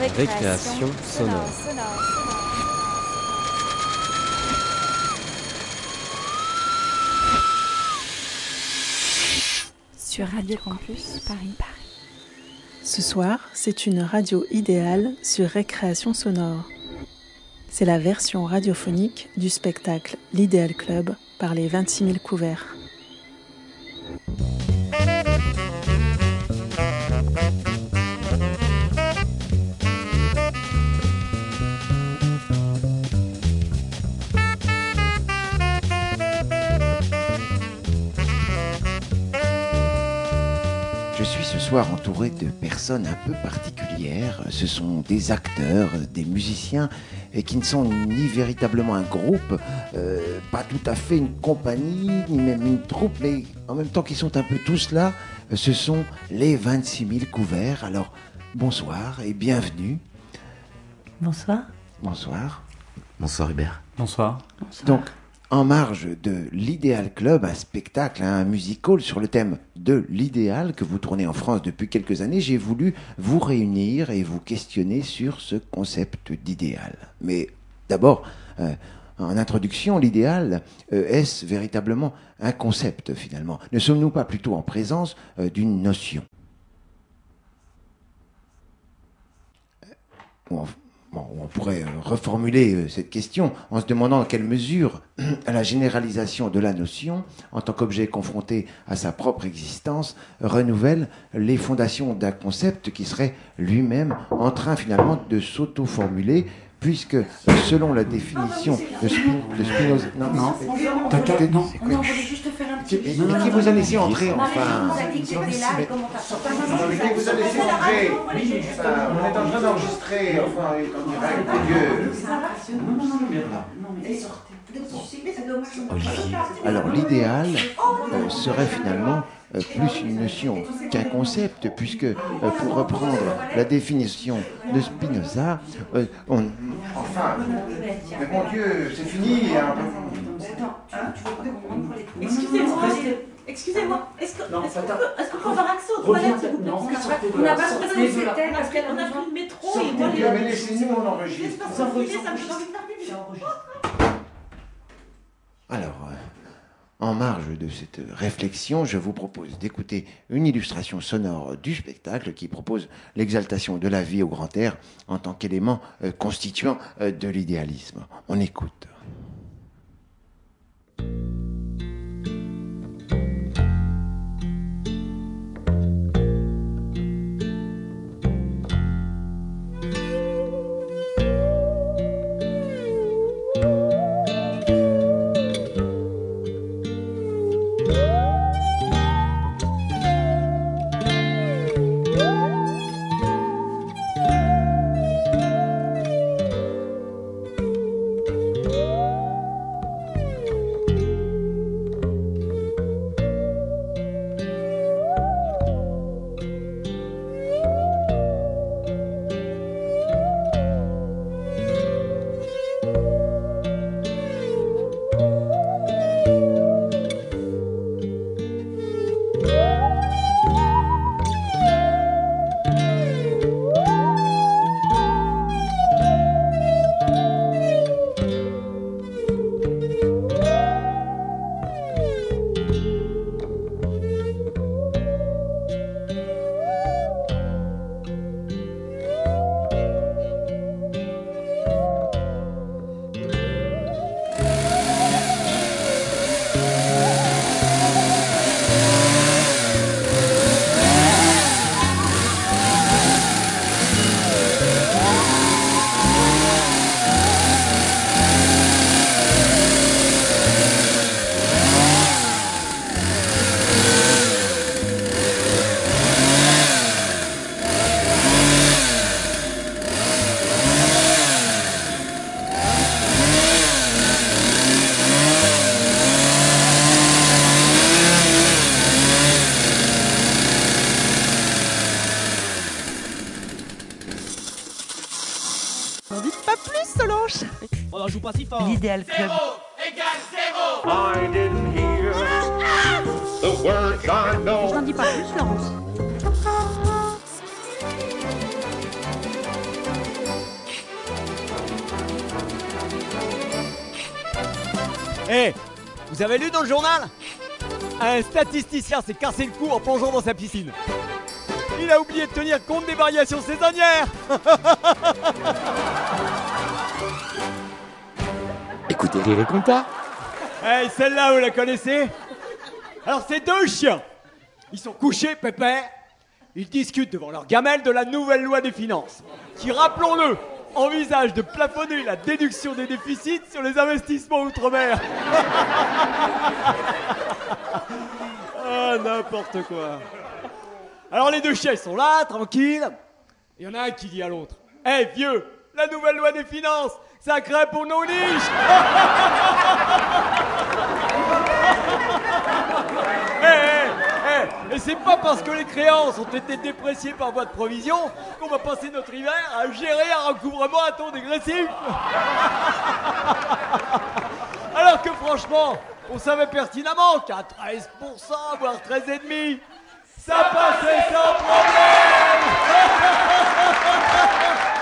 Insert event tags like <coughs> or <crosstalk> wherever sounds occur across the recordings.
Récréation sonore. Sur Radio Campus Paris. Ce soir, c'est une radio idéale sur récréation sonore. C'est la version radiophonique du spectacle L'Idéal Club par les 26 000 couverts. Entouré de personnes un peu particulières. Ce sont des acteurs, des musiciens, et qui ne sont ni véritablement un groupe, euh, pas tout à fait une compagnie, ni même une troupe, mais en même temps qu'ils sont un peu tous là, ce sont les 26 000 couverts. Alors, bonsoir et bienvenue. Bonsoir. Bonsoir. Bonsoir Hubert. Bonsoir. Donc, en marge de l'Idéal Club, un spectacle, un musical sur le thème de l'idéal que vous tournez en France depuis quelques années, j'ai voulu vous réunir et vous questionner sur ce concept d'idéal. Mais d'abord, euh, en introduction, l'idéal, euh, est-ce véritablement un concept finalement? Ne sommes-nous pas plutôt en présence euh, d'une notion? En- On pourrait euh, reformuler euh, cette question en se demandant dans quelle mesure <clears throat> la généralisation de la notion, en tant qu'objet confronté à sa propre existence, renouvelle les fondations d'un concept qui serait lui-même en train finalement de s'auto-formuler, puisque selon la définition de, Spin- de Spinoza... Non, Non. non. Non, on voulait juste te faire un Qui, petit qui- qui vous a laissé entrer enfin vous a laissé entrer On est en train d'enregistrer, enfin, en direct, Dieu. Non, non, non, mais. Alors l'idéal euh, serait finalement plus une notion qu'un concept, puisque euh, pour reprendre la définition de Spinoza, euh, on... Enfin, mais mon Dieu, c'est fini hein. Excusez-moi. Excusez-moi, est-ce que- Non, est-ce qu'on attends. peut, est-ce qu'on peut avoir accès aux toilettes, s'il vous plaît non, On de n'a pas de de là. c'était parce qu'on a pris le métro et moi, de les- mais laissez-nous, on enregistre. Ça me donne envie de. Alors, euh, en marge de cette réflexion, je vous propose d'écouter une illustration sonore du spectacle qui propose l'exaltation de la vie au grand air en tant qu'élément euh, constituant euh, de l'idéalisme. On écoute. l'idéal club. Je n'en dis pas plus, Laurence. Eh, hey, vous avez lu dans le journal? Un statisticien s'est cassé le cou en plongeant dans sa piscine. Il a oublié de tenir compte des variations saisonnières <laughs> Et Compta. Hey, celle-là, vous la connaissez? Alors, c'est deux chiens. Ils sont couchés, pépère. Ils discutent devant leur gamelle de la nouvelle loi des finances, qui, rappelons-le, envisage de plafonner la déduction des déficits sur les investissements outre-mer. <laughs> ah, n'importe quoi. Alors, les deux chiens, ils sont là, tranquilles. Il y en a un qui dit à l'autre Hé, vieux, la nouvelle loi des finances, ça crée pour nos niches. <laughs> Eh, eh, eh, Et c'est pas parce que les créances ont été dépréciées par voie de provision qu'on va passer notre hiver à gérer un recouvrement à taux dégressif. <laughs> Alors que franchement, on savait pertinemment qu'à 13%, voire 13,5%, ça passait sans problème <laughs>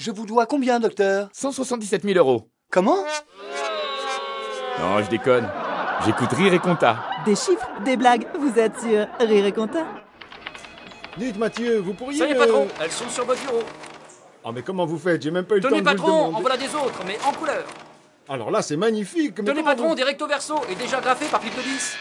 Je vous dois combien, docteur 177 000 euros. Comment Non, je déconne. J'écoute Rire et Compta. Des chiffres, des blagues, vous êtes sur Rire et Compta Dites Mathieu, vous pourriez... Salut euh, patron, elles sont sur votre bureau. Ah mais comment vous faites? J'ai même pas eu le temps de vous le patron, en voilà des autres, mais en couleur. Alors là, c'est magnifique. mais Tenez patron, vous- des recto verso et déjà graffé par Pipe de 10.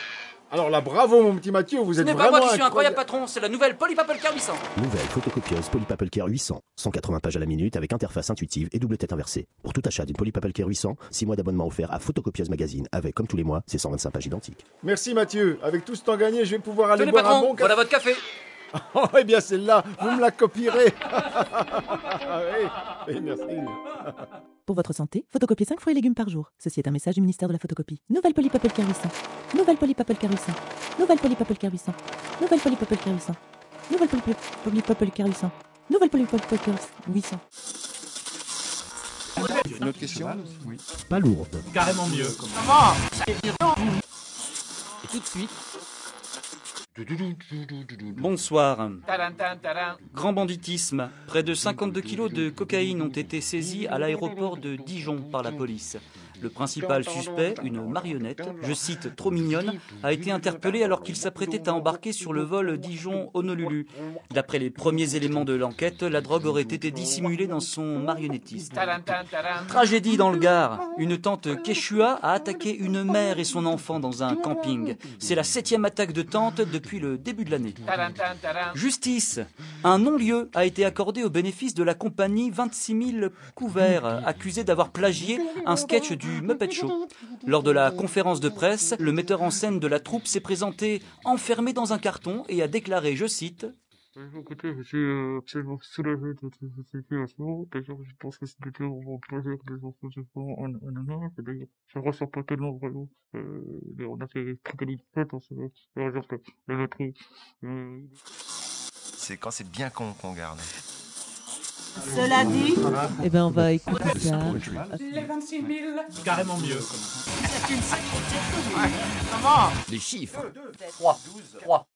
Alors là, bravo mon petit Mathieu, vous Ce êtes n'est vraiment pas moi qui suis incroyable incroyable. patron, c'est la nouvelle Polypapel Car 800. Nouvelle photocopieuse Polypapel Care 800. 180 pages à la minute avec interface intuitive et double tête inversée. Pour tout achat d'une Polypapel Care 800, 6 mois d'abonnement offert à Photocopieuse Magazine avec, comme tous les mois, ses 125 pages identiques. Merci Mathieu. Avec tout ce temps gagné, je vais pouvoir aller Tenez boire un patron, bon café. voilà votre café. <laughs> Oh, eh bien celle-là, vous me la copierez. <laughs> oui, oui, merci. Pour votre santé, photocopiez 5 fruits et légumes par jour. Ceci est un message du ministère de la photocopie. Nouvelle Polypapel Care 800. Nouvelle Polypapel Care 800. Nouvelle Polypapel Care 800. Nouvelle Polypapel Care 800. Nouvelle Polypapel Polypapel Care 800. Nouvelle Polypapel Care 800. Une autre question? Oui. Pas lourde. Carrément mieux. Et tout de suite. Bonsoir. Grand banditisme. Près de 52 kilos de cocaïne ont été saisis à l'aéroport de Dijon par la police. Le principal suspect, une marionnette, je cite trop mignonne, a été interpellé alors qu'il s'apprêtait à embarquer sur le vol Dijon-Honolulu. D'après les premiers éléments de l'enquête, la drogue aurait été dissimulée dans son marionnettisme. Tragédie dans le Gard. Une tante Quechua a attaqué une mère et son enfant dans un camping. C'est la septième attaque de tante depuis le début de l'année. Justice. Un non-lieu a été accordé au bénéfice de la compagnie 26 000 couverts, accusé d'avoir plagié un sketch du Muppet Show. Lors de la conférence de presse, le metteur en scène de la troupe s'est présenté enfermé dans un carton et a déclaré, je cite, Écoutez, je suis absolument soulagé de cette situation. D'ailleurs, je pense que c'était vraiment plaisir des enfants en, en Allemagne. Et D'ailleurs, je ressens pas tellement vraiment. Euh, mais on a fait très belle fête en ce moment. Par exemple, le métro. C'est quand c'est bien con qu'on garde. Cela dit, eh ben on va écouter ça. Les 26 000. Carrément mieux. C'est une sacrée Les chiffres. 3, 3.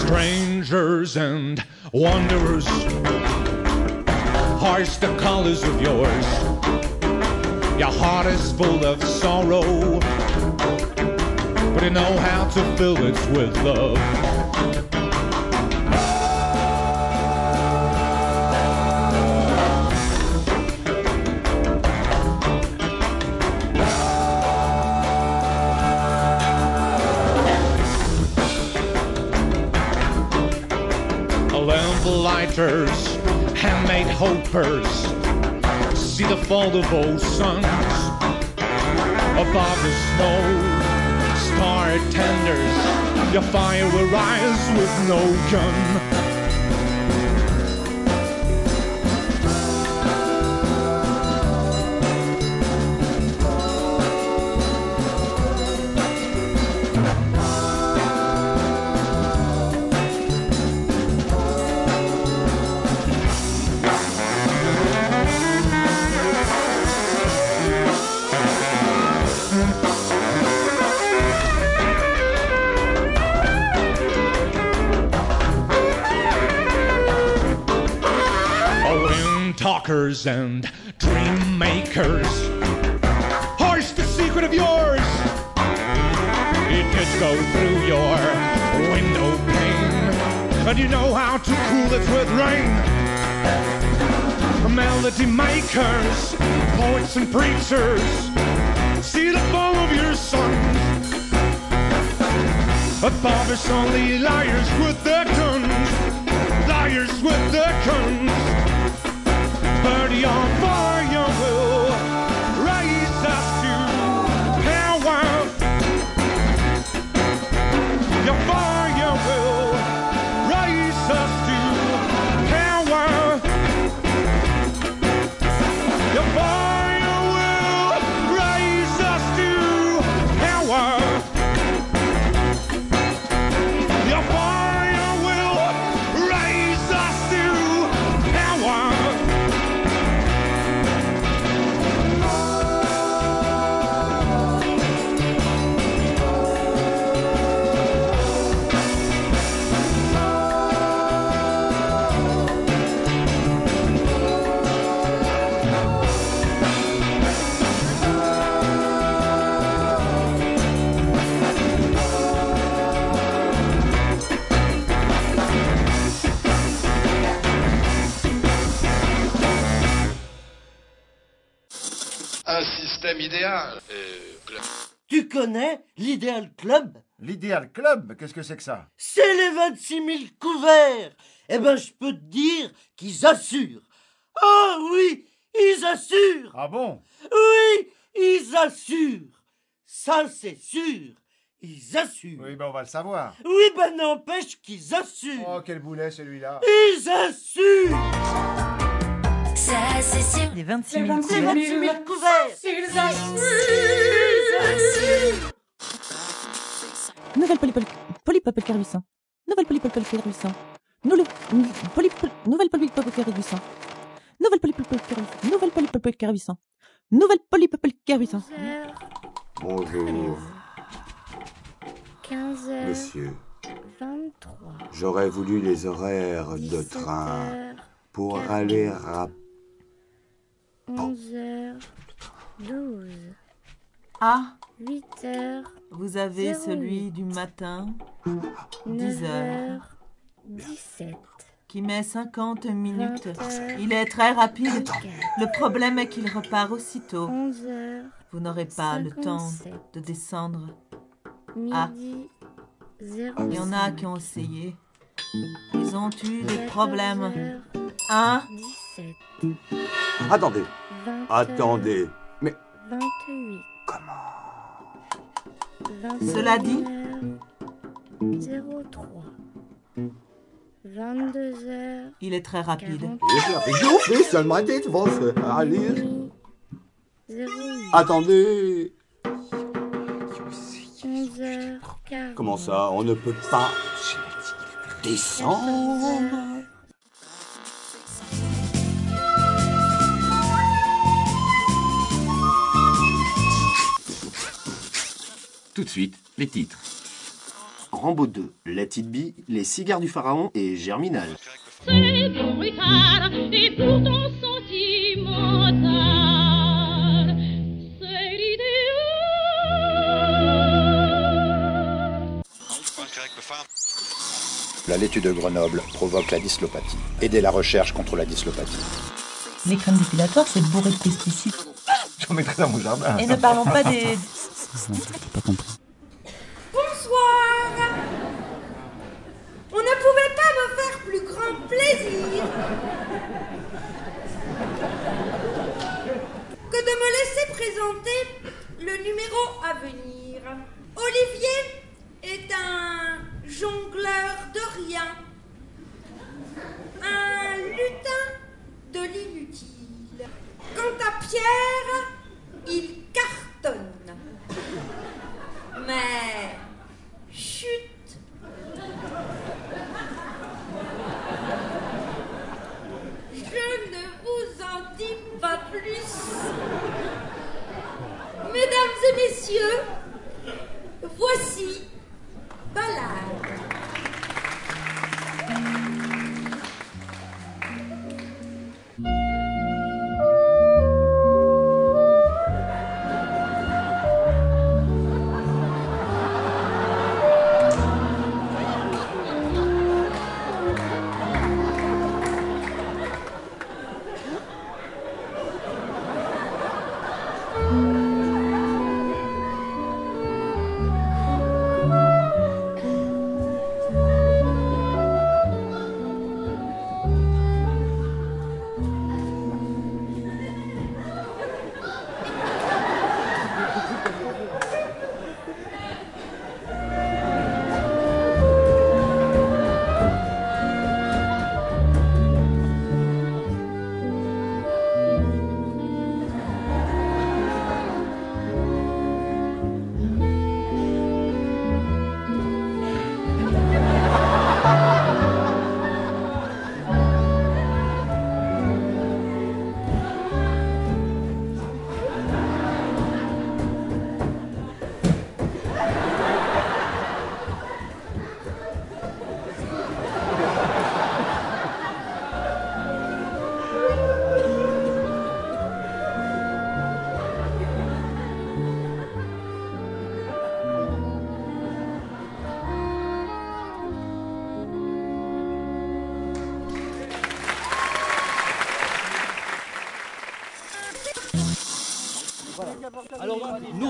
strangers and wanderers. Hoist the colors of yours. Your heart is full of sorrow, but you know how to fill it with love. Lamp lighters, handmade hopers, see the fall of old suns above the snow. Star tenders, your fire will rise with no gun. Talkers and dream makers. Here's the secret of yours. It could go through your window pane, and you know how to cool it with rain. Melody makers, poets and preachers, see the fall of your sons. But Barbara's only liars with their guns, liars with their guns. Connais l'Idéal Club. L'Idéal Club Qu'est-ce que c'est que ça? C'est les 26 000 couverts. Eh ben, je peux te dire qu'ils assurent. Ah oui, ils assurent. Ah bon? Oui, ils assurent. Ça, c'est sûr. Ils assurent. Oui, ben on va le savoir. Oui, ben n'empêche qu'ils assurent. Oh, quel boulet celui-là. Ils assurent. Ça, c'est sûr. Les 26 Les 000 26 000 couverts. couverts. Ils assurent. Nouvelle Polypol... Polypopel 800. Nouvelle Polypopel 800. Nouvelle Polypopel 800. Nouvelle Polypopel 800. Nouvelle Polypopel 800. Nouvelle Polypopel 800. Bonjour, 15h. monsieur. 23. J'aurais voulu les horaires de train pour aller à 11h. 12. Ah, 8h. vous avez celui du matin, 10 heures, 17. qui met 50 minutes. Il est très rapide. Le problème est qu'il repart aussitôt. 11h. Vous n'aurez pas le temps 57. de descendre. Ah, Midi. 0. il y en a qui ont essayé. Ils ont eu des problèmes. Hein? 17. Attendez, 20 attendez. Mais 28. Comment Cela dit 03. 22h. Il est très rapide. je fais seulement des. Allez. 08. Attendez. 11h. Comment ça On ne peut pas descendre? Tout de suite, les titres. Rambo 2, Let It Be, Les cigares du pharaon et Germinal. C'est brutal et pourtant sentimental. C'est l'idéal. La laitue de Grenoble provoque la dyslopathie. Aidez la recherche contre la dyslopathie. Les crèmes dépilatoires, c'est bourré de pesticides. J'en mettrai dans mon jardin. Et ne parlons pas des... Bonsoir On ne pouvait pas me faire plus grand plaisir que de me laisser présenter le numéro à venir. Olivier est un jongleur de rien, un lutin de l'inutile. Quant à Pierre, il cartonne. Mais chut Je ne vous en dis pas plus. Mesdames et messieurs, voici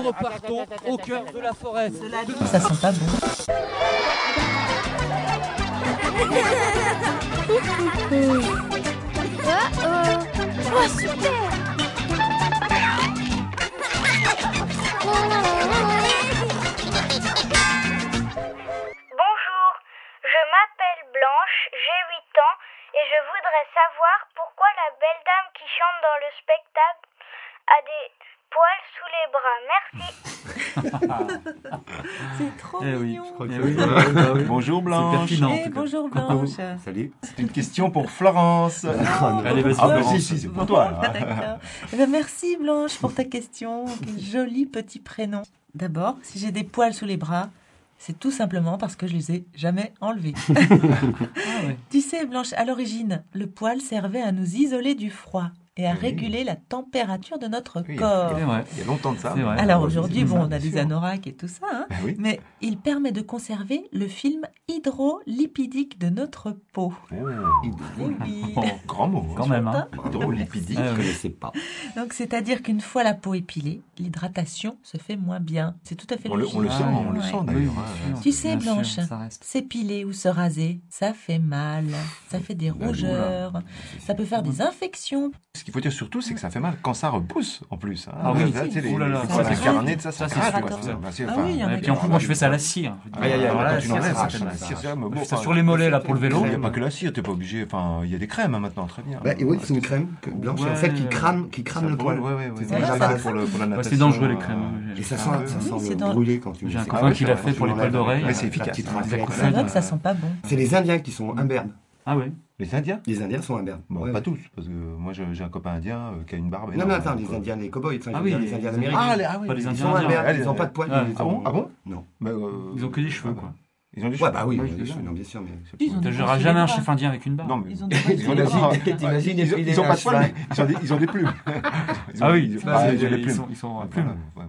Repartons au cœur de la forêt. Ça sent pas bon. <laughs> Oh, super C'est trop Eh oui, mignon. je crois que <laughs> Eh oui. Ah oui. Bonjour Blanche. Eh, bonjour Coucou. Blanche. Salut. C'est une question pour Florence. <laughs> Ah, non. Allez, vas-y. Ah, bah, Florence. si, si, c'est pour toi. <laughs> Eh ben, merci Blanche pour ta question. Quel joli petit prénom. D'abord, si j'ai des poils sous les bras, c'est tout simplement parce que je les ai jamais enlevés. Tu sais, Blanche, à l'origine, le poil servait à nous isoler du froid et à réguler la température de notre corps. C'est vrai. Il y a longtemps de ça. Vrai. Alors aujourd'hui, bon, on a des anoraks et tout ça, hein, Ben oui. mais il permet de conserver le film hydrolipidique de notre peau. Oui. Oh, grand mot. Quand même, hein. Hydrolipidique, Merci. je connaissais pas. Donc, c'est-à-dire qu'une fois la peau épilée, l'hydratation se fait moins bien. C'est tout à fait On le, on le sent, on le Ouais. sent d'ailleurs. hein. Tu sais, Bien Blanche, s'épiler ou se raser, ça fait mal, ça fait des Bah, rougeurs, ça peut faire des infections. Ce qu'il faut dire surtout, c'est que ça fait mal quand ça repousse en plus. hein. Ah oui. Les, Oh là là, les ça, c'est de sûr. ça, ça, c'est craque, Ah Et puis en plus, moi, je fais ça à la cire. Tu cire, ça c'est sur les mollets, là, pour le vélo. Il n'y a pas que la cire, t'es pas obligé. Enfin, il y a des crèmes hein, maintenant, très bien. Bah, oui, c'est une crème blanche, en fait, qui crame, qui crame Ça le poil. C'est c'est dangereux, les euh, crèmes. Et ça ah, sent, c'est le brûlé quand tu J'ai un c'est copain qui l'a fait pour les poils d'oreille. Ouais, c'est efficace. hein. C'est vrai que ça sent pas bon. C'est les Indiens qui sont imberbes. Ah oui Les Indiens Les Indiens sont imberbes. Bon, Ouais, pas ouais. tous, parce que moi j'ai un copain indien euh, qui a une barbe. Non, mais attends, les Indiens, les cowboys, Ah oui, dire, les- les Indiens d'Amérique. Ah, les- ah oui, Pas les Ils Indiens sont imberbes, ils n'ont pas de poils. Ah, ah bon Ah bon Non. Bah, euh, Ils ont que des cheveux, quoi. Ils ont des Ouais, cheveux. bah oui, Ouais, ils ont des cheveux, non, bien sûr, mais. Ils ont jamais un chef indien avec une barbe. Non, mais Ils ont des ils ont pas de poils, ils ont des- plumes. <laughs> Ah oui, ils ont- ça, bah, ils ont des ils plumes. sont- ils sont à Ouais, plumes. ouais.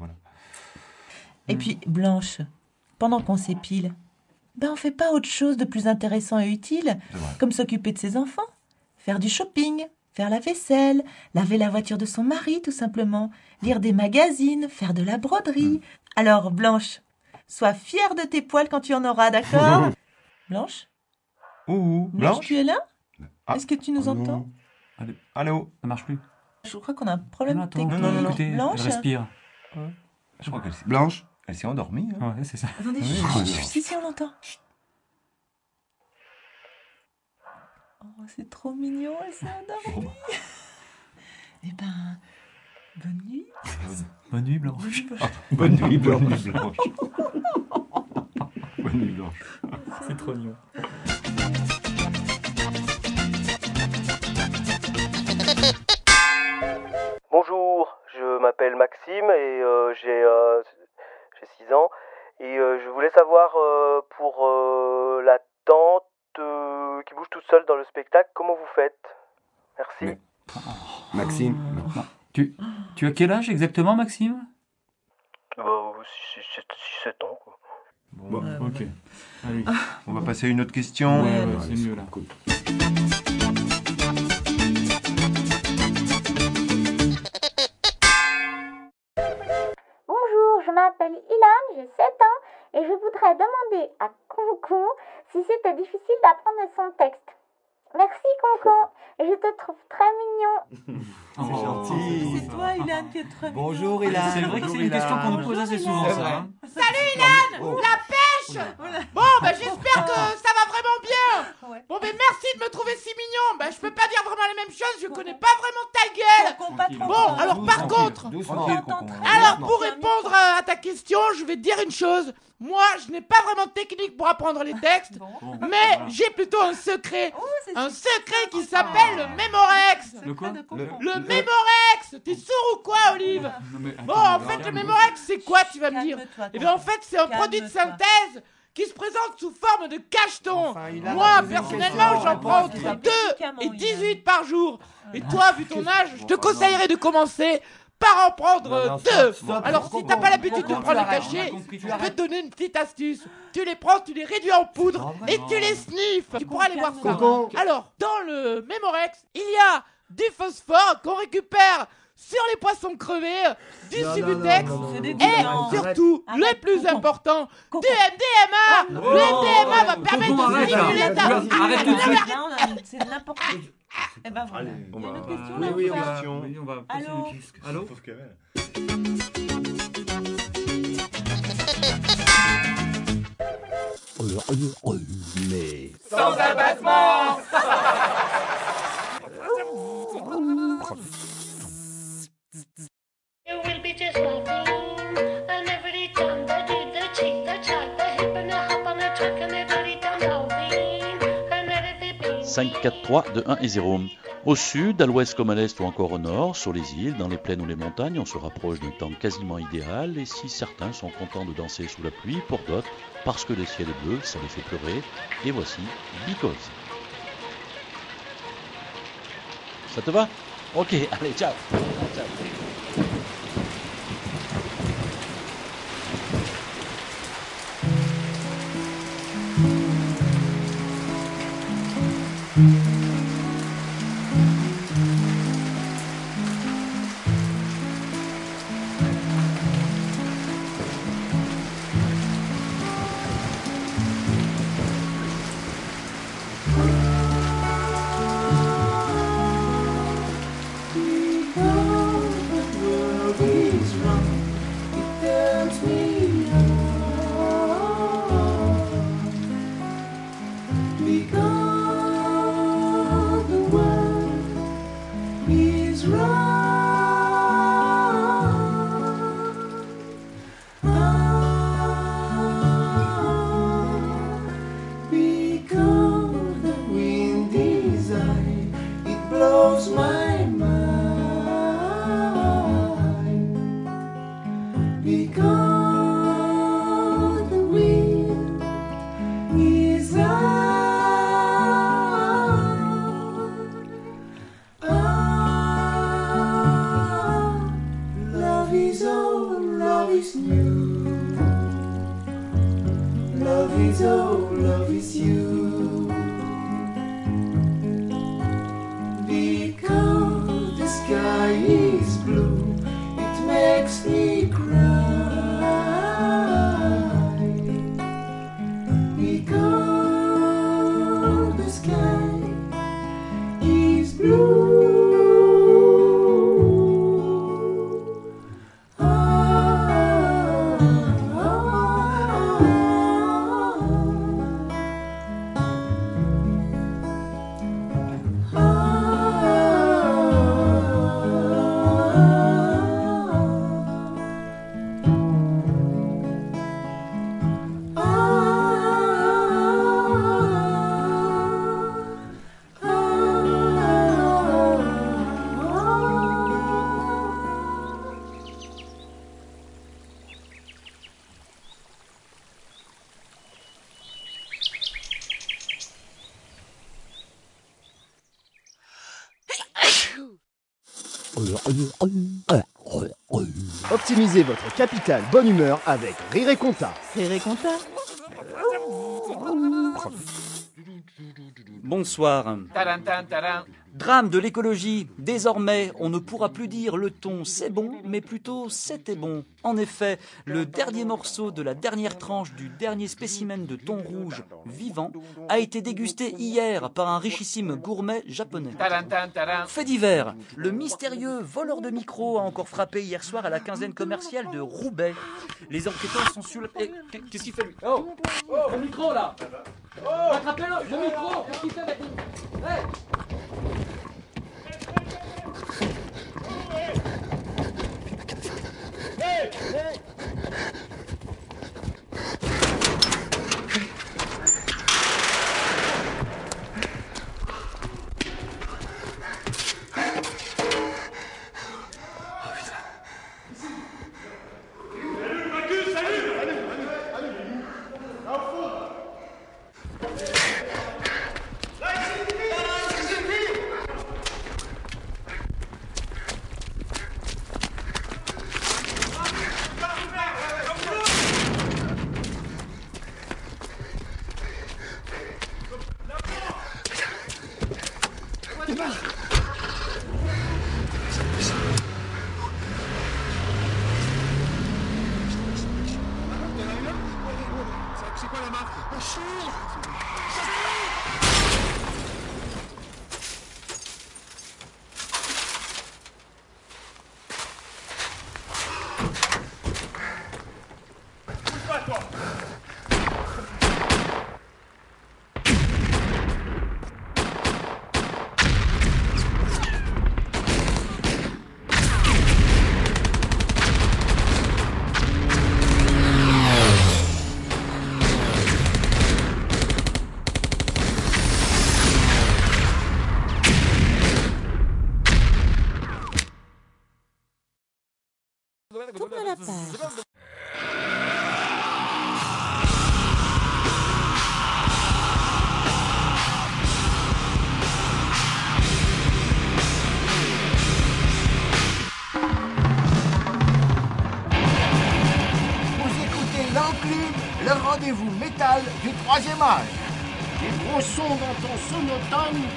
Et puis, Blanche, pendant qu'on s'épile, ben on fait pas autre chose de plus intéressant et utile, comme s'occuper de ses enfants, faire du shopping, faire la vaisselle, laver la voiture de son mari tout simplement, lire des magazines, faire de la broderie. Alors, Blanche, sois fière de tes poils quand tu en auras, d'accord <laughs> Blanche Ouh, Blanche, Blanche tu es là Ah. Est-ce que tu nous entends non. Allô Ça marche plus. Je crois qu'on a un problème Non, attends, technique. non, non, non. Écoutez, Blanche elle respire. Je crois qu'elle s'est- Blanche elle s'est endormie. hein. Ouais, c'est ça. Attendez, Oui, chut, si, si, on l'entend. Oh, c'est trop mignon, elle s'est endormie. Eh ben, bonne nuit. Bonne nuit, Blanche. Bonne nuit, Blanche. Bonne nuit, Blanche. C'est trop mignon. Bonjour, je m'appelle Maxime et euh, j'ai euh, j'ai 6 ans et euh, je voulais savoir euh, pour euh, la tante euh, qui bouge toute seule dans le spectacle, comment vous faites? Merci. Maxime. Tu, tu as quel âge exactement, Maxime? Bah, 7 ans. Quoi. Bon, ok. Allez. On va passer à une autre question. Ouais, ouais, c'est mieux là. Bonjour, m'appelle Ilan, j'ai 7 ans et je voudrais demander à Concon si c'était difficile d'apprendre son texte. Merci Concon, je te trouve très mignon. <laughs> C'est gentil. C'est toi, Ilan, qui est très Bonjour, mignon. Ilan. C'est vrai que c'est une question qu'on nous pose assez souvent, C'est ça. hein. Salut Ilan. La pêche. Bon, bah j'espère que ça va vraiment bien. Bon, ben merci de me trouver si mignon. Bah je peux pas dire vraiment la même chose, je connais pas vraiment ta gueule. Bon, alors par contre, alors pour répondre à ta question, je vais te dire une chose. Moi, je n'ai pas vraiment de technique pour apprendre les textes, mais j'ai plutôt un secret. Un secret qui s'appelle le Mémorex. Le quoi Le Mémorex. T'es sourd ou quoi, Olive Non, Bon, en fait, le calme. Mémorex, c'est quoi, tu vas me dire Eh bien, en fait, c'est un produit de synthèse qui se présente sous forme de cacheton. Moi, personnellement, j'en prends entre 2 et 18 par jour. Et toi, vu ton âge, je te conseillerais de commencer par en prendre deux. Alors, si t'as pas l'habitude de prendre les cachets, je peux te donner une petite astuce. Tu les prends, tu les réduis en poudre et tu les sniffes. Tu pourras aller voir ça. Alors, dans le Mémorex, il y a du phosphore qu'on récupère sur les poissons crevés, du Non, Subutex non, non, non, et surtout, le plus important, du MDMA. Le MDMA va permettre Tonton, de arrête, stimuler ta... Arrête tout de Non, mais suite. arrête. Eh ben voilà. on va. question, oui, là, oui, ou on va. Oui, on va passer Allô. Mais. Sans abattement You will be just laughing. And 5-4-3 de 1 et 0. Au sud, à l'ouest comme à l'est ou encore au nord, sur les îles, dans les plaines ou les montagnes, on se rapproche d'un temps quasiment idéal et si certains sont contents de danser sous la pluie, pour d'autres, parce que le ciel est bleu, ça les fait pleurer. Et voici Because. Ça te va? Ok, <laughs> allez, ciao. Optimisez votre capitale bonne humeur avec Rire et Compta. Rire et Compta Bonsoir. Tadam, tadam, tadam. Drame de l'écologie. Désormais, on ne pourra plus dire le ton c'est bon, mais plutôt c'était bon. En effet, le dernier morceau de la dernière tranche du dernier spécimen de thon rouge vivant a été dégusté hier par un richissime gourmet japonais. Fait divers, le mystérieux voleur de micro a encore frappé hier soir à la quinzaine commerciale de Roubaix. Les enquêteurs sont sur le... Eh, Qu'est-ce qu'il fait lui? Oh Oh Le micro là Attrapez-le Le micro Hey! Hey!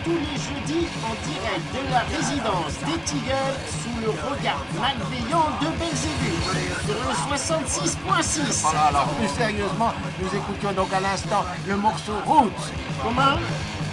Tous les jeudis en direct de la résidence des Tigers sous le regard malveillant de Belzébuth sur le 66.6. Voilà, alors plus sérieusement, nous écoutions donc à l'instant le morceau Roots. Comment?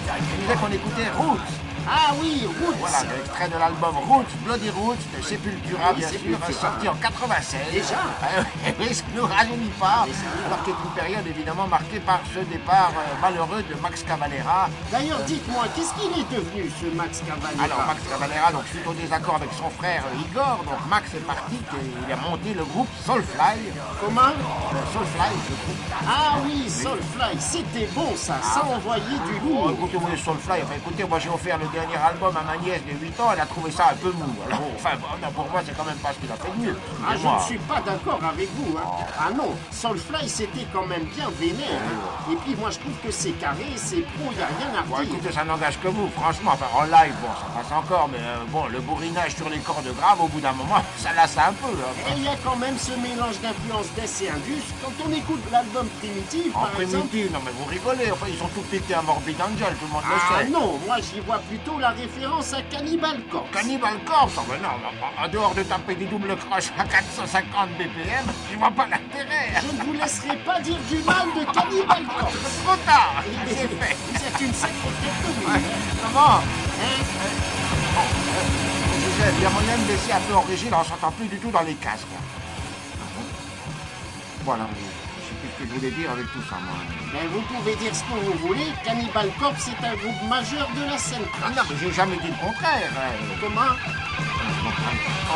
Je disais qu'on écoutait Roots. Ah oui, Roots. Voilà, l'extrait de l'album Roots, Bloody Roots de Sepultura, Oui, bien sûr, sorti en 96. Déjà? Ah oui, <laughs> nous rajeunit pas. Alors que une période évidemment marquée par ce départ euh, malheureux de Max Cavalera. D'ailleurs, dites-moi, qu'est-ce qu'il est devenu ce Max Cavalera Alors Max Cavalera, donc suite au désaccord avec son frère euh, Igor, donc Max est parti et il a monté le groupe Soulfly. Comment Euh, Soulfly, le groupe. Ah oui, Soulfly, c'était bon ça, ça envoyait du Oh, lourd. écoutez, moi, Soulfly, enfin, écoutez, moi j'ai offert le dernier album à ma nièce de 8 ans, elle a trouvé ça un peu mou. Alors, enfin, bon, pour moi, c'est quand même pas ce qu'il a fait de mieux. Ah, je ne suis pas d'accord avec vous. Hein. Ah non, Soulfly, c'était quand même bien vénère. hein. Et puis, moi, je trouve que c'est carré, c'est pro, il n'y a rien à Bon, dire. écoutez, ça n'engage que vous, franchement. Enfin, en live, bon, ça passe encore, mais euh, bon, le bourrinage sur les cordes graves, au bout d'un moment, <laughs> ça lasse un peu. hein. Et il y a quand même ce mélange d'influences death et indus. Quand on écoute l'album Primitive, En par exemple... primitive, non mais vous rigolez, enfin ils sont tous pétés à Morbid Angel, tout le monde le Ah sait. non, moi j'y vois plutôt la référence à Cannibal Corpse. Cannibal Corpse, oh, mais non, en- dehors de taper des doubles croches à 450 BPM, je vois pas l'intérêt. Je ne vous laisserai pas dire du mal de Cannibal Corpse. Trop tard, c'est fait. Vous êtes une sacrée tête Ouais, Comment? Hein Bon, euh, il y a moyen de laisser un peu en régie, là on s'entend plus du tout dans les casques. Voilà, que je voulais dire avec tout ça, moi. Ben, vous pouvez dire ce que vous voulez, Cannibal Corpse est un groupe majeur de la scène Ah non, mais j'ai jamais dit le contraire. hein. Comment?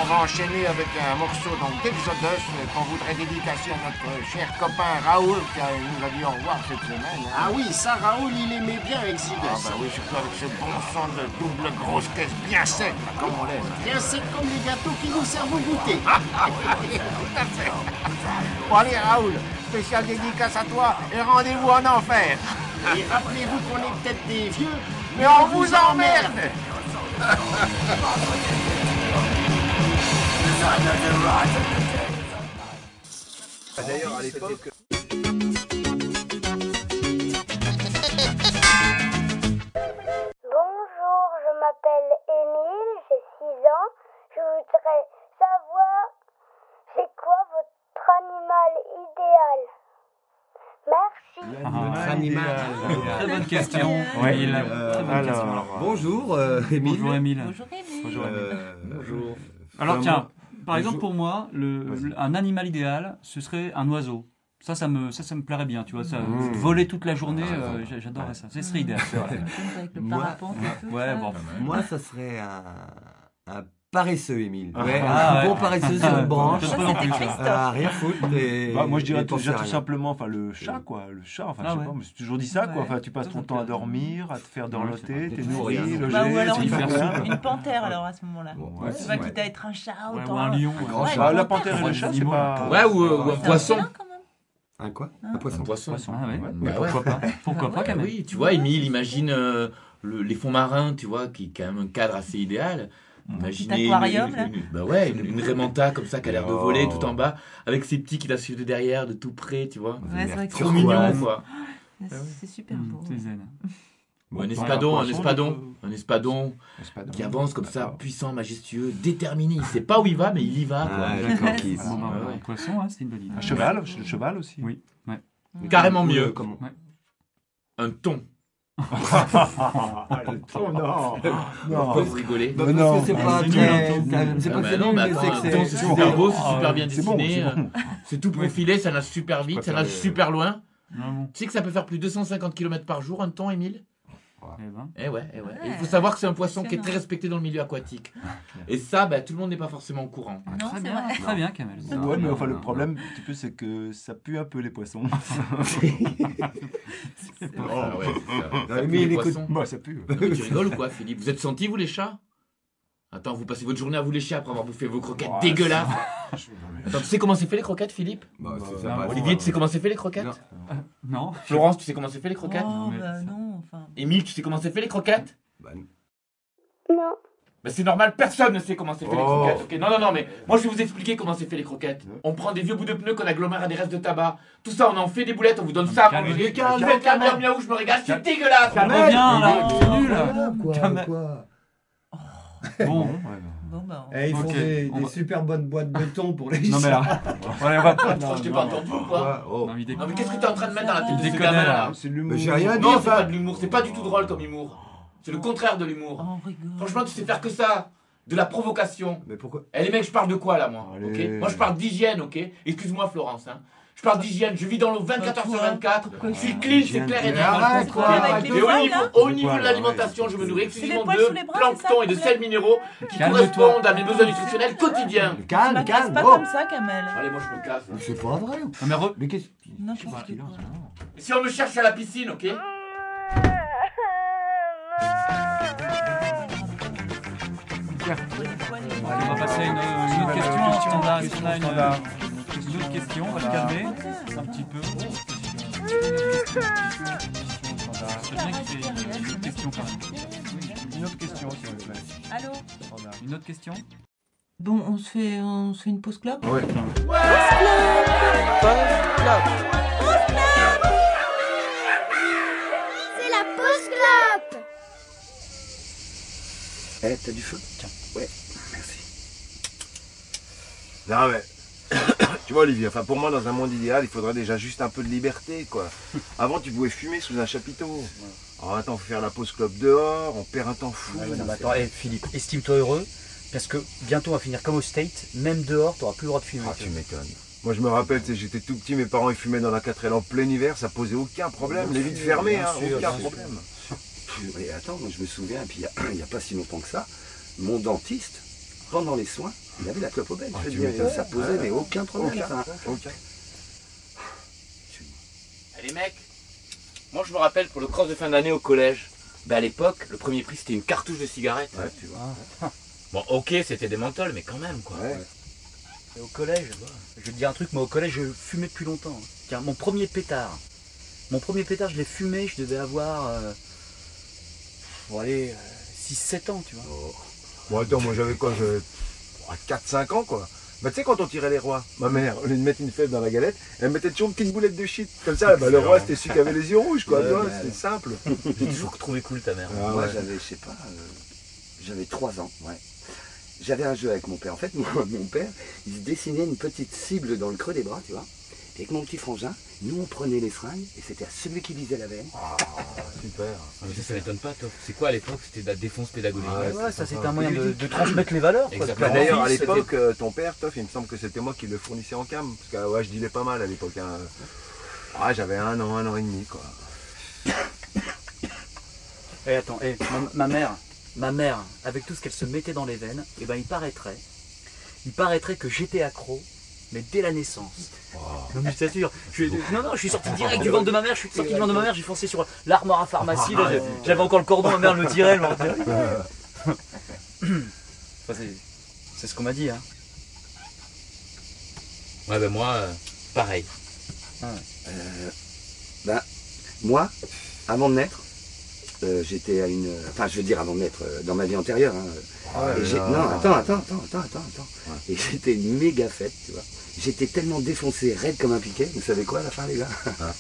On va enchaîner avec un morceau donc d'Exodus qu'on voudrait dédicacer à notre cher copain Raoul qui nous a dit au revoir cette semaine. hein. Ah oui, ça, Raoul, il aimait bien Exodus. Ah bah oui, surtout avec ce bon son de double grosse caisse bien sec, comme on l'aime. Bien sec comme les gâteaux qui nous servent au goûter. Tout à fait. Bon allez Raoul, spécial dédicace à toi et rendez-vous en enfer. Et rappelez-vous qu'on est peut-être des vieux, Mais on vous emmerde D'ailleurs, à l'époque. Bonjour, je m'appelle Émile, j'ai 6 ans. Je voudrais savoir c'est quoi votre animal idéal. Merci. animal. Très bonne question. Ouais. Émile. Euh, Très bonne alors, question. bonjour, euh, Émile. Bonjour Émile. Bonjour Émile. Bonjour, Émile. Euh, bonjour. Alors Enfin, tiens, par exemple bonjour. pour moi, le, le- un animal idéal, ce serait un oiseau. Ça, ça me, ça, ça me plairait bien, tu vois. Ça, Mmh. Voler toute la journée, Ah, euh, j'a- j'adorerais ça. Ce serait idéal. Avec le Moi- parapente et tout. Ouais, ça. bon. Moi, ça serait un, un paresseux, Émile. Ah, Ouais, ah, un ouais. bon paresseux sur une branche. Plus, ça. Ah, rien foutre. Et, Bah, moi je dirais tout simplement enfin le chat quoi le chat enfin Ah je sais ouais. pas mais c'est toujours dit ça quoi Ouais. enfin tu passes ton temps à dormir à te faire dorloter t'es nourri logé Bah, ou alors c'est une, panthère alors à ce moment-là. ouais, tu vois, ouais. quitte à être un chat, Ouais, autant ou un lion. Un ouais. grand Ouais, chat. Bah, la panthère et le chat c'est pas Ouais, ou, euh, un C'est poisson. Un quoi? Hein Un poisson. Un poisson. Ah ouais. Ouais. Bah pourquoi ouais. pas? Pourquoi pas quand même Oui, tu vois, Émile, imagine euh, le- les fonds marins, tu vois, qui est quand même un cadre assez idéal. Imaginez une, aquarium, une- là. une- bah ouais, une, une Raymanta comme ça qui a l'air de Oh. voler tout en bas, avec ses petits qui la suivent de derrière, de tout près, tu vois. Ouais, c'est Trop c'est- mignon, quoi. C'est super Mmh, beau. C'est zen. Ou un Bon, espadon, un espadon, un espadon qui avance comme ça, puissant, majestueux, déterminé. Il sait pas où il va, mais il y va, quoi. <laughs> Ah, qui- Bon, bah, Ouais, ouais. un poisson, hein, c'est une bonne idée. un cheval le cheval aussi Oui, ouais. Carrément Oui, mieux. euh, comment Un thon. Ah, le thon, non. Non. Vous Bah, parce que c'est pas C'est un thon. c'est pas Ah, bah non, nul, mais attends, c'est que c'est- super bon. beau, c'est Ah, super bien dessiné. c'est. C'est tout profilé, ça nage super vite, ça nage super loin. Ah. Tu sais que ça peut faire plus de 250 km par jour, un thon, Émile? Eh ben. Eh ouais, eh ouais. Et il faut savoir que c'est un poisson qui est très respecté dans le milieu aquatique. Et ça, bah, tout le monde n'est pas forcément au courant. Très bien, très bien, Kamel. Ouais, mais enfin, le problème, un petit peu, c'est que ça pue un peu les poissons. <laughs> C'est Ah <laughs> ouais, c'est ça. Ça mais pue les poissons. Bah, ça pue. Non, mais tu rigoles ou quoi, Philippe? Vous êtes senti, vous, les chats? Attends, vous passez votre journée à vous lécher après avoir bouffé vos croquettes Ouais, dégueulasses. Attends, tu sais comment c'est fait les croquettes, Philippe? Bah, c'est Euh, sympa. Olivier, tu sais comment c'est fait les croquettes? Euh, Non. Florence, tu sais comment c'est fait les croquettes? Oh, bah non, enfin. Émile, tu sais comment c'est fait les croquettes? Non. Bah c'est normal, personne ne sait comment c'est fait les Oh. croquettes. ok? Non, non, non, mais moi je vais vous expliquer comment c'est fait les croquettes. On prend des vieux bouts de pneus qu'on agglomère à des restes de tabac. Tout ça, on en fait des boulettes, on vous donne ça calme- calme- calme- miaou miaou, je me régale, c'est dégueulasse. Kamel, reviens, là, c'est nul. Quoi. Bon. Bon, bah. on- Eh, ils font des, on des va- super bonnes boîtes de thon pour les Non, mais là. Ouais, <laughs> on va pas. Attends, je t'ai pas entendu ou quoi Oh. Non. Non, mais qu'est-ce que t'es en train de mettre dans la tête de ce gamin là. C'est de l'humour. Mais j'ai rien dit, Non, c'est pas de l'humour, c'est pas du tout drôle comme humour. C'est le contraire de l'humour. Oh. Franchement, tu sais faire que ça. De la provocation. Mais pourquoi Eh les mecs, je parle de quoi là, moi Allez. ok Moi, je parle d'hygiène, ok Excuse-moi, Florence. Hein. Je parle d'hygiène, je vis dans l'eau 24 heures sur 24. Je suis clean, c'est clair et net. Et au niveau, au niveau de l'alimentation, je me nourris exclusivement de plancton et de sels minéraux qui correspondent à mes besoins nutritionnels quotidiens. Calme, calme. pas oh. comme ça, Kamel. Allez, moi je me casse. c'est pas vrai. Non, mais qu'est-ce. Et si on me cherche à la piscine, ok on va passer à une, une autre question. Une, autre question On va se calmer un petit peu. C'est bien qu'il y ait une autre question quand même. Une autre question, s'il vous plaît. Allô Une autre question Bon, on se fait, on se fait une pause club Ouais. C'est la pause clope Eh, t'as du feu? Tiens. Ouais, merci. Non mais, tu vois Olivier, enfin pour moi dans un monde idéal, il faudrait déjà juste un peu de liberté quoi. <laughs> Avant tu pouvais fumer sous un chapiteau. Alors attends, faut faire la pause club dehors, on perd un temps fou. Ouais, non, mais attends, eh, Philippe, estime-toi heureux, parce que bientôt on va finir comme au State, même dehors, t'auras plus le droit de fumer. Ah tu m'étonnes. Moi je me rappelle, tu sais, j'étais tout petit, mes parents ils fumaient dans la 4L en plein hiver, ça posait aucun problème, les vitres fermées, hein, sûr, aucun problème. Et attends, moi je me souviens, puis il n'y <coughs> a, pas si longtemps que ça, mon dentiste, pendant les soins, il avait la clope au belge. Ah, Je veux dire, ça posait mais aucun problème. Aucun, enfin. aucun. Les mecs, moi je me rappelle pour le cross de fin d'année au collège. Bah à l'époque, le premier prix c'était une cartouche de cigarette. Ouais, tu vois. Bon, ok, c'était des menthols, mais quand même quoi. Ouais. Et au collège, je vais te dire un truc, moi au collège je fumais depuis longtemps. hein. Tiens, mon premier pétard. Mon premier pétard, je l'ai fumé, je devais avoir. Euh, bon, allez, 6-7 ans, tu vois. Bon attends, moi j'avais quoi. 4-5 ans quoi. Bah tu sais quand on tirait les rois, ma mère, au lieu de mettre une fève dans la galette, elle mettait toujours une petite boulette de shit. Comme ça, bah, le roi c'était celui qui avait les yeux rouges quoi, c'était simple. J'ai toujours trouvé cool ta mère. Ah Moi ouais. j'avais, je sais pas, euh, j'avais 3 ans, ouais. J'avais un jeu avec mon père. En fait, moi, <laughs> mon père, il se dessinait une petite cible dans le creux des bras, tu vois. Et avec mon petit frangin, nous on prenait les fringues et c'était à celui qui visait la veine. Super. ça, ça m'étonne pas, toi. C'est quoi à l'époque C'était de la défense pédagogique. Ouais, ouais, ça c'était un moyen de, de transmettre les valeurs. D'ailleurs, à l'époque, euh, ton père, Toff, il me semble que c'était moi qui le fournissais en cam. Parce que euh, ouais, je dealais pas mal à l'époque. hein. Ah, j'avais un an, un an et demi, quoi. <coughs> Eh attends, eh, ma, ma mère, ma mère, avec tout ce qu'elle se mettait dans les veines, eh ben il paraîtrait, il paraîtrait que j'étais accro, mais dès la naissance. Non mais je t'assure, je suis- non non, je suis sorti direct du ventre de ma mère, je suis sorti du ventre de ma mère, j'ai foncé sur l'armoire à pharmacie, là, j'ai- j'avais encore le cordon, ma mère me le tirait, elle. Enfin, <laughs> c'est, c'est ce qu'on m'a dit, hein. Ouais, ben moi, euh, pareil. Euh, ben, moi, avant de naître, euh, j'étais à une. Enfin, je veux dire, avant de naître, euh, dans ma vie antérieure. hein, Ah ouais, et non, attends, attends, attends, attends, attends, attends. Et j'étais une méga fête, tu vois. J'étais tellement défoncé, raide comme un piquet. Vous savez quoi à la fin, les gars? <laughs>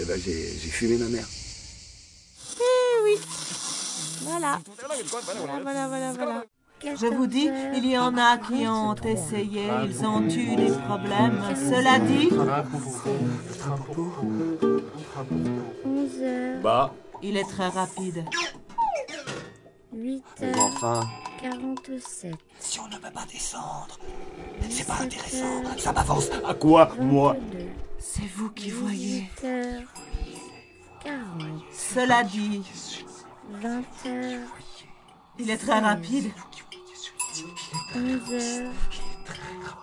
Eh ben, j'ai j'ai fumé ma mère. Eh oui. Voilà. Voilà, voilà, voilà, voilà. Je vous dis, il y en a qui ont essayé, ils ont eu des problèmes. Cela dit, 11 heures, Bah, il est très rapide. 8 Bon, heures, enfin. 47. Si on ne peut pas descendre, c'est pas intéressant. Ça m'avance. À quoi, moi C'est vous qui voyez. 8 heures, 40. Cela dit, 20 heures, il est très rapide. 11 heures,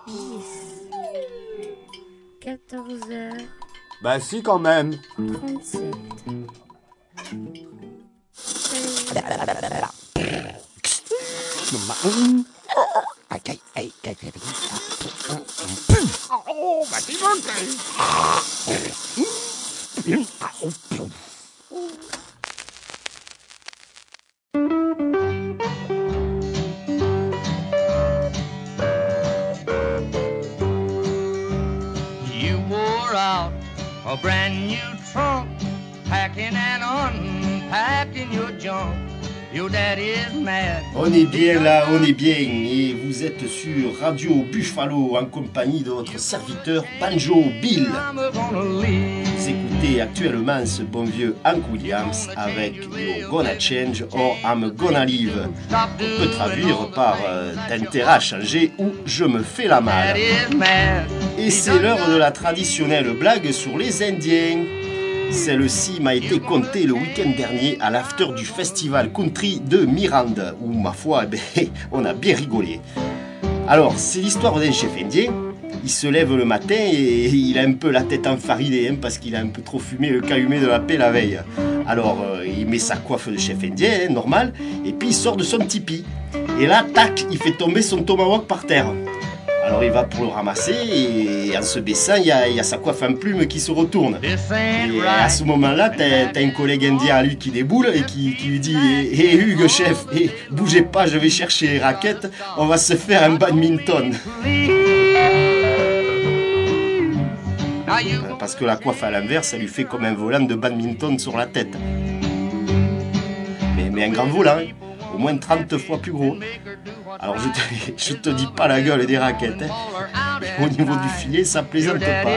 10. 14 heures, Bah si, quand même. 37. A brand new trunk, packing and unpacking your junk. Your daddy's mad. On est bien là, on est bien, et vous êtes sur Radio Buffalo en compagnie de votre serviteur Banjo Bill. Vous écoutez actuellement ce bon vieux Hank Williams avec You're Gonna Change or I'm Gonna Leave. On peut traduire par euh, T'intérêt à changer ou Je me fais la malle. Et c'est l'heure de la traditionnelle blague sur les Indiens. Celle-ci m'a été contée le week-end dernier à l'after du festival country de Miranda, où ma foi, <laughs> ben, on a bien rigolé. Alors, c'est l'histoire d'un chef indien. Il se lève le matin et <laughs> il a un peu la tête enfarinée hein, parce qu'il a un peu trop fumé le calumet de la paix la veille. Alors, euh, il met sa coiffe de chef indien, hein, normal, et puis il sort de son tipi. Et là, tac, il fait tomber son tomahawk par terre. Alors il va pour le ramasser et en se baissant, il y a, il y a sa coiffe en plume qui se retourne. Et à ce moment-là, t'as t'as un collègue indien à lui qui déboule et qui, qui lui dit Hé Hugues, chef, hé, bougez pas, je vais chercher les raquettes, on va se faire un badminton. Euh, Parce que la coiffe à l'envers, ça lui fait comme un volant de badminton sur la tête. Mais, mais un grand volant, hein, au moins 30 fois plus gros. Alors je te, <laughs> je te dis pas la gueule des raquettes. hein. Au niveau du filet, ça plaisante pas.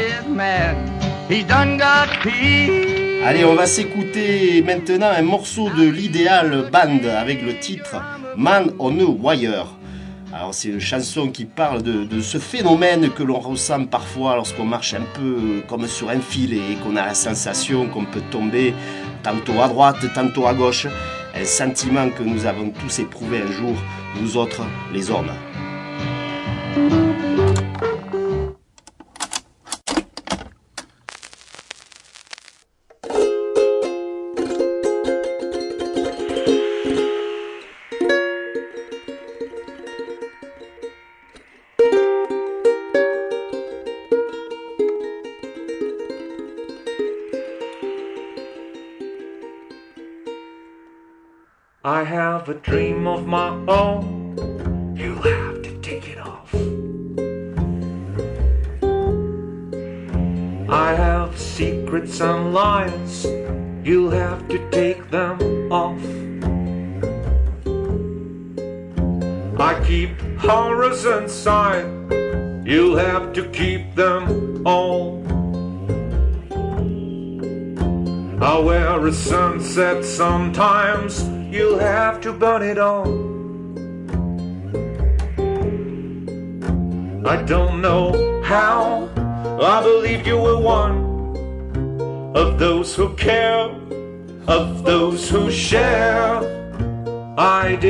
Allez, on va s'écouter maintenant un morceau de l'idéal band avec le titre Man on a Wire. Alors c'est une chanson qui parle de, de ce phénomène que l'on ressent parfois lorsqu'on marche un peu comme sur un fil et qu'on a la sensation qu'on peut tomber tantôt à droite, tantôt à gauche. Un sentiment que nous avons tous éprouvé un jour, nous autres, les hommes. Have a dream of my own. You'll have to take it off. I have secrets and lies. You'll have to take them off. I keep horrors inside. You'll have to keep them all. I wear a sunset sometimes.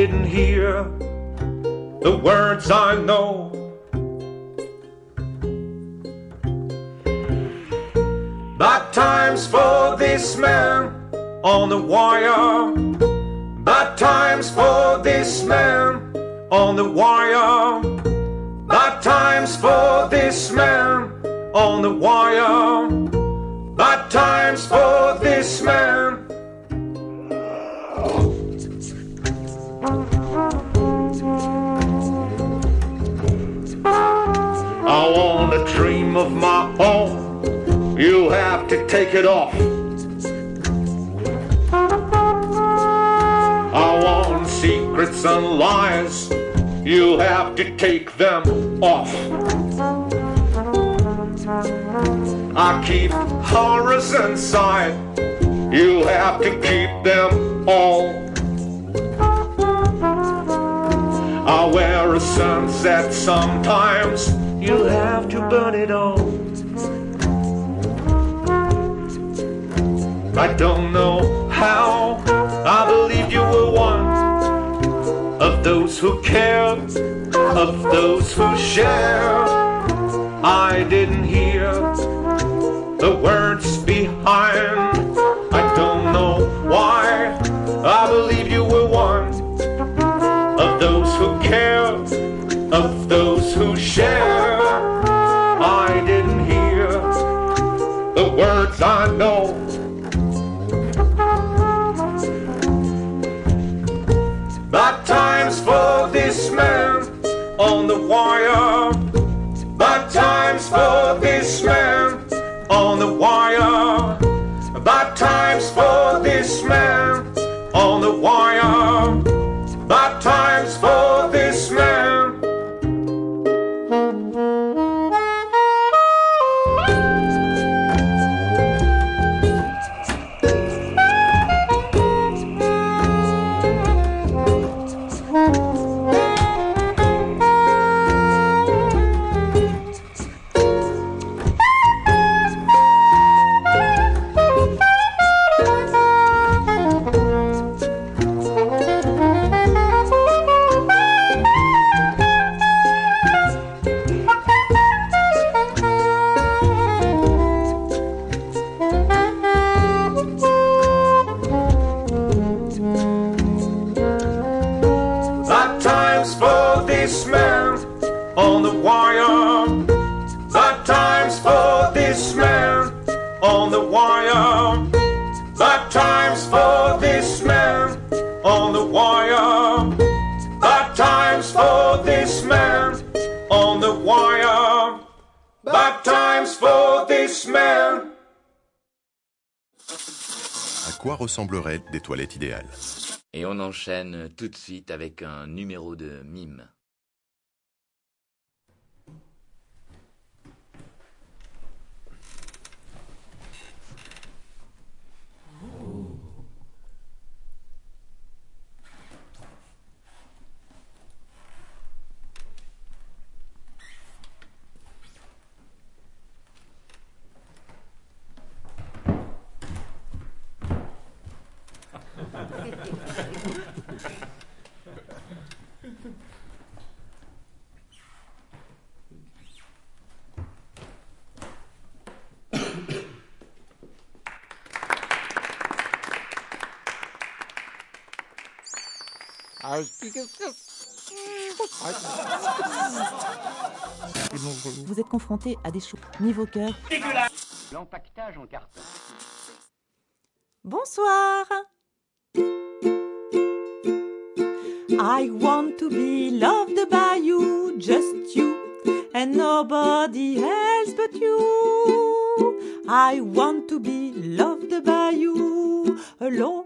Didn't hear the words I know. Bad times for this man on the wire. Bad times for this man on the wire. Bad times for this man on the wire. Bad times for this man. Want a dream of my own. You have to take it off. I want secrets and lies. you'll have to take them off. I keep horrors inside, you'll have to keep them all. I wear a sunset sometimes, you'll have to burn it all. I don't know how, I believe you were one of those who care, of those who share. I didn't hear the words behind. For this man on the wire. Bad times for this man Ressembleraient des toilettes idéales Et on enchaîne tout de suite avec un numéro de mime. Vous êtes confronté à des choux niveau cœur. L'empaquetage en carton. Bonsoir. I want to be loved by you, just you, and nobody else but you. I want to be loved by you, alone,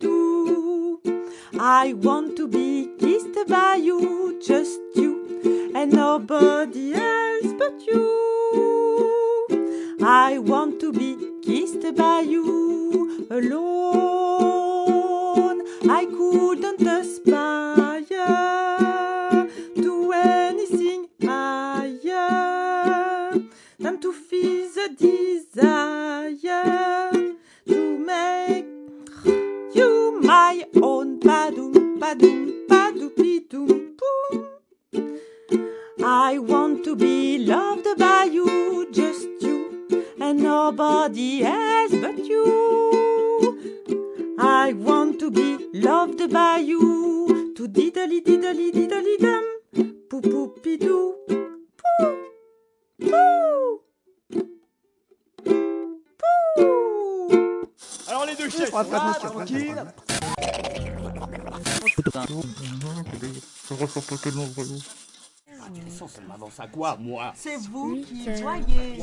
pou. I want to be kissed by you, just you, and nobody else but you. I want to be kissed by you alone. I couldn't Padoum, padoupidum, boom. I want to be loved by you, just you, and nobody else but you. I want to be loved by you, to diddly diddly diddly dum, pou pou pidou, pou, pou, pou. Alors les deux chefs, tranquille. Ça m'avance à quoi, moi C'est vous qui voyez.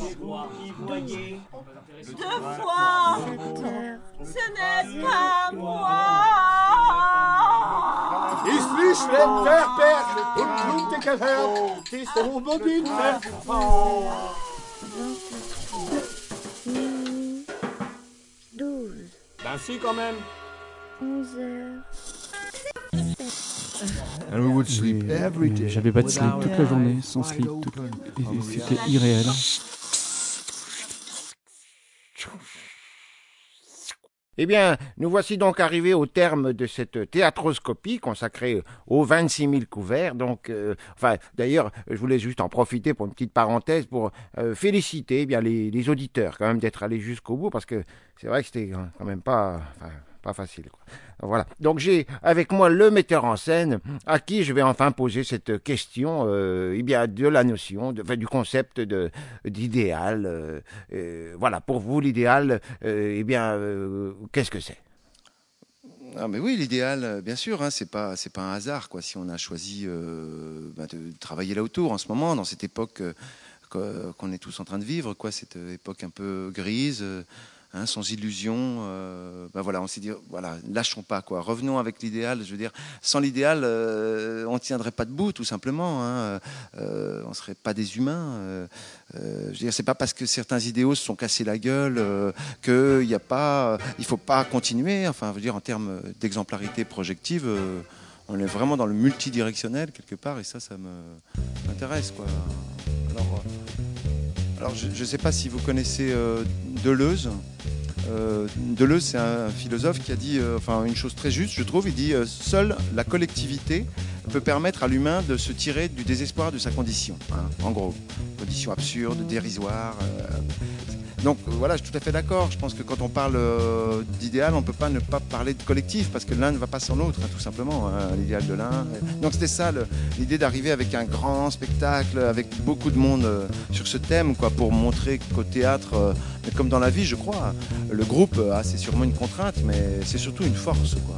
Deux fois. Ce n'est pas moi. schlecht verperrt und blutig gefärbt ist unbedingt verfahren. 12, Ben si, quand même. J'avais pas de slip toute la journée, sans slip. tout- C'était irréel. Eh bien, nous voici donc arrivés au terme de cette théâtroscopie consacrée aux 26 000 couverts. Donc, euh, enfin, d'ailleurs, je voulais juste en profiter pour une petite parenthèse pour euh, féliciter eh bien les, les auditeurs quand même d'être allés jusqu'au bout parce que c'est vrai que c'était quand même pas, enfin, facile. Voilà. Donc j'ai avec moi le metteur en scène à qui je vais enfin poser cette question eh bien de la notion, du concept de d'idéal. euh, voilà. Pour vous, l'idéal, euh, eh bien, euh, qu'est-ce que c'est? Ah mais oui, l'idéal, bien sûr, hein, c'est pas c'est pas un hasard quoi. Si on a choisi bah, de travailler là autour en ce moment, dans cette époque qu'o- qu'on est tous en train de vivre, quoi, cette époque un peu grise, hein, sans illusion. euh, bah voilà, on s'est dit voilà, lâchons pas quoi. Revenons avec l'idéal. Je veux dire, sans l'idéal, euh, on tiendrait pas debout tout simplement. Hein, euh, on serait pas des humains. euh, euh, je veux dire, c'est pas parce que certains idéaux se sont cassés la gueule que il a pas, il faut pas continuer. Enfin, je veux dire, en termes d'exemplarité projective, on est vraiment dans le multidirectionnel quelque part, et ça, ça m'intéresse. Alors, alors je ne sais pas si vous connaissez euh, Deleuze. Euh, Deleuze, c'est un philosophe qui a dit euh, enfin, une chose très juste, je trouve. Il dit Seule la collectivité peut permettre à l'humain de se tirer du désespoir de sa condition. hein, en gros, condition absurde, dérisoire. Donc euh, voilà, je suis tout à fait d'accord. Je pense que quand on parle euh, d'idéal, on ne peut pas ne pas parler de collectif parce que l'un ne va pas sans l'autre, hein, tout simplement. hein, L'idéal de l'un. Donc c'était ça l'idée d'arriver avec un grand spectacle, avec beaucoup de monde euh, sur ce thème, quoi, pour montrer qu'au théâtre, comme dans la vie, je crois, le groupe, ah, c'est sûrement une contrainte, mais c'est surtout une force, quoi.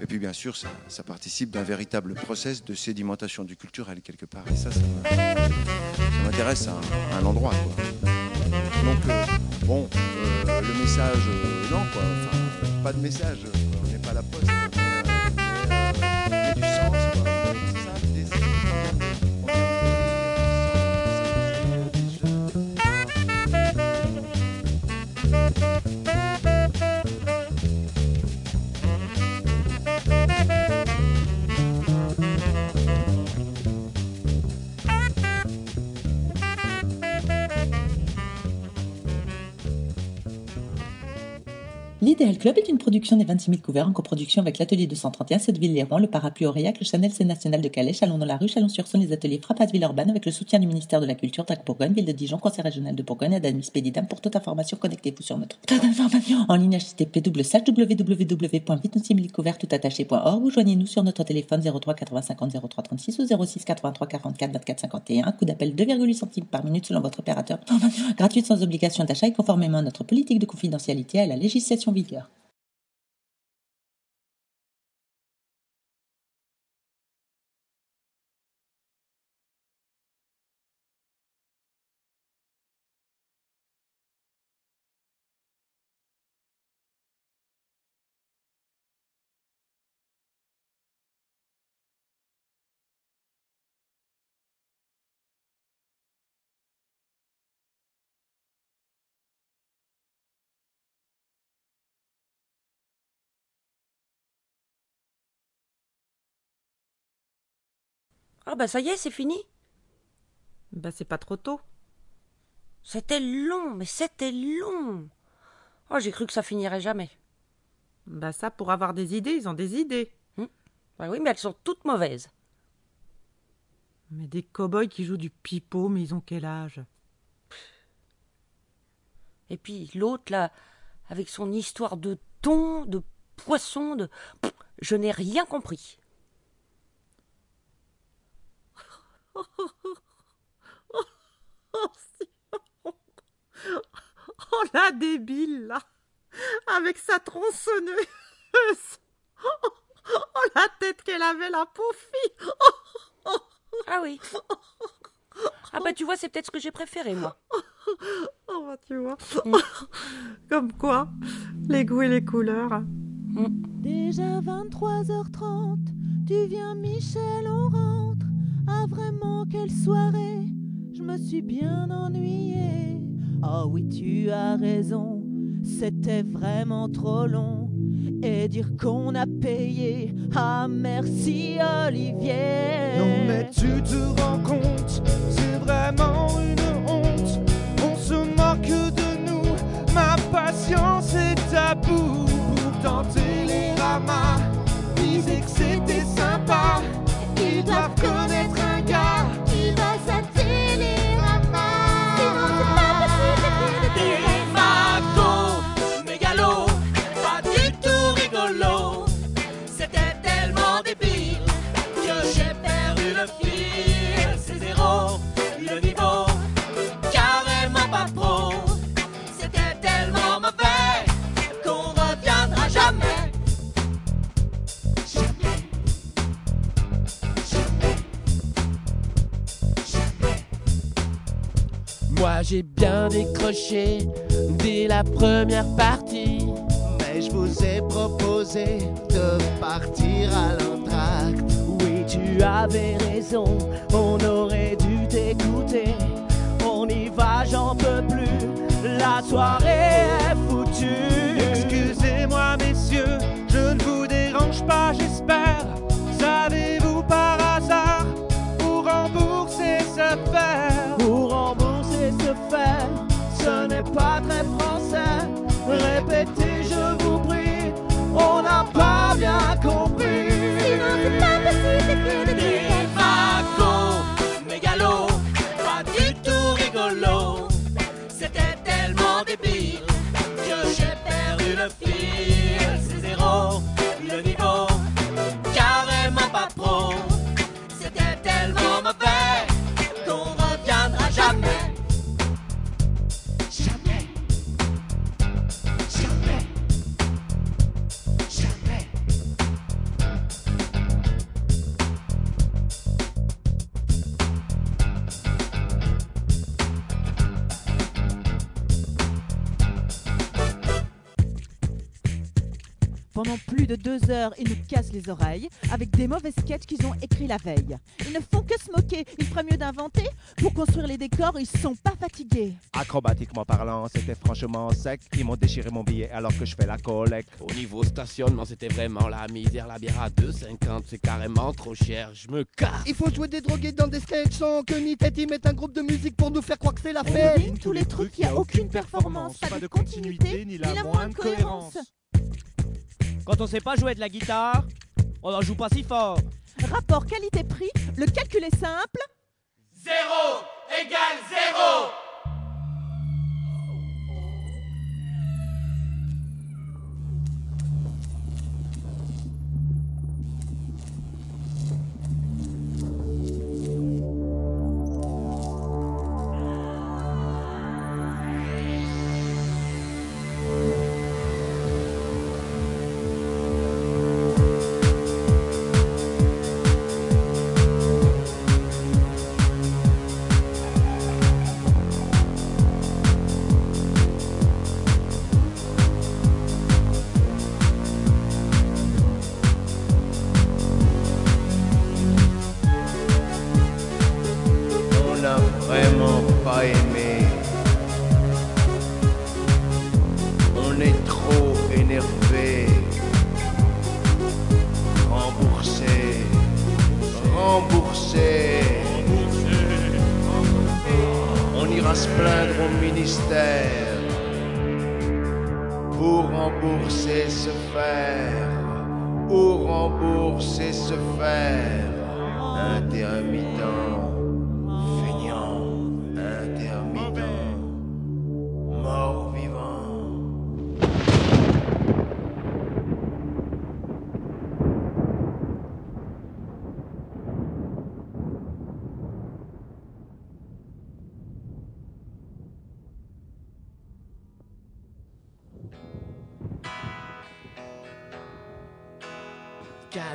Et puis bien sûr, ça, participe d'un véritable process de sédimentation du culturel quelque part. Et ça, ça m'intéresse à, à un endroit. Quoi. Donc, bon, euh, le message, euh, non, quoi. Enfin, pas de message. On n'est pas la poste. L'Idéal Club est une production des 26 000 couverts en coproduction avec l'Atelier 231, Sotteville-les-Rouen, le Parapluie Aurillac, le Chanel C National de Calais, Chalon dans la rue, Chalon-sur-Saône, les ateliers Frappas Villeurbanne avec le soutien du ministère de la Culture, Drac Bourgogne, Ville de Dijon, Conseil régional de Bourgogne, Adamis Pédidam. Pour toute information, connectez-vous sur notre tas d'informations en ligne http www.vite-couvert tout attaché.org ou joignez-nous sur notre téléphone 03 80 50 03 36 ou 06 83 44 24 51. Coût d'appel 2,8 centimes par minute selon votre opérateur. Gratuite sans obligation d'achat et conformément à notre politique de confidentialité et à la législation en Ah bah ça y est, c'est fini. Bah c'est pas trop tôt. C'était long, mais c'était long. Oh, j'ai cru que ça finirait jamais. Bah ça, pour avoir des idées, ils ont des idées. Bah oui, mais elles sont toutes mauvaises. Mais des cow-boys qui jouent du pipeau, mais ils ont quel âge? Et puis l'autre là, avec son histoire de thon, de poisson, de. Je n'ai rien compris. <laughs> Oh la débile là Avec sa tronçonneuse <laughs> Oh la tête qu'elle avait la pauvre fille <laughs> Ah oui. Ah bah tu vois, c'est peut-être ce que j'ai préféré moi. Oh bah tu vois Comme quoi, les goûts et les couleurs. Déjà 23h30, Tu viens, Michel, on rentre. Ah, vraiment, quelle soirée. Je me suis bien ennuyée. Oh oui, tu as raison. C'était vraiment trop long. Et dire qu'on a payé. Ah, merci, Olivier. Non mais tu te rends compte, c'est vraiment une honte. On se moque de nous, ma patience est à bout. Pourtant Télérama disait que c'était sympa. Ils doivent j'ai bien décroché dès la première partie. Mais je vous ai proposé de partir à l'entracte. Oui, tu avais raison, on aurait dû t'écouter. On y va, j'en peux plus, la soirée est foutue. Excusez-moi, messieurs, je ne vous dérange pas. Pas très heures, ils nous cassent les oreilles avec des mauvais sketchs qu'ils ont écrits la veille. Ils ne font que se moquer, ils feraient mieux d'inventer. Pour construire les décors, ils sont pas fatigués. Acrobatiquement parlant, c'était franchement sec. Ils m'ont déchiré mon billet alors que je fais la collecte. Au niveau stationnement, c'était vraiment la misère. La bière à 2,50, c'est carrément trop cher. Je me casse. Il faut jouer des drogués dans des sketchs sans que ni tête y mette un groupe de musique pour nous faire croire que c'est la On fête. tous les trucs, il n'y a aucune performance, pas de continuité, ni la moindre cohérence. Quand on ne sait pas jouer de la guitare, on n'en joue pas si fort. Rapport qualité-prix, le calcul est simple. 0 égale 0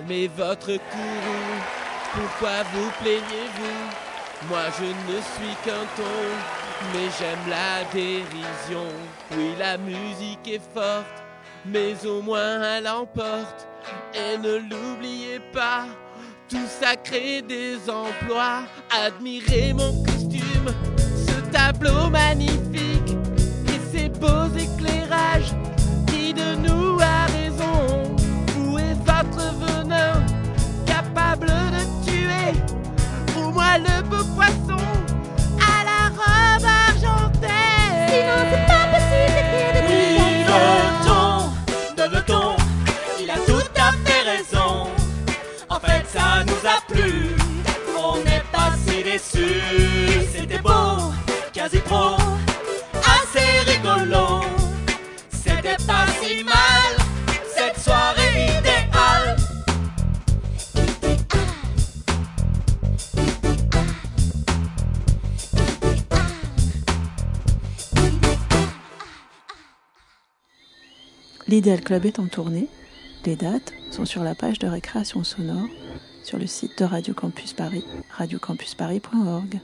Calmez votre courroux, pourquoi vous plaignez-vous? Moi je ne suis qu'un ton, mais j'aime la dérision. Oui, la musique est forte, mais au moins elle emporte Et ne l'oubliez pas, tout ça crée des emplois. Admirez mon costume, ce tableau magnifique et ces beaux éclairages. Qui de nous Le beau poisson à la robe argentée. Sinon c'est pas possible Oui, le ton, donne le ton, il a tout à fait raison. En fait, ça nous a plu, on est passé déçus. C'était beau, quasi pro, L'Idéal Club est en tournée. Les dates sont sur la page de récréation sonore sur le site de Radio Campus Paris, radiocampusparis.org.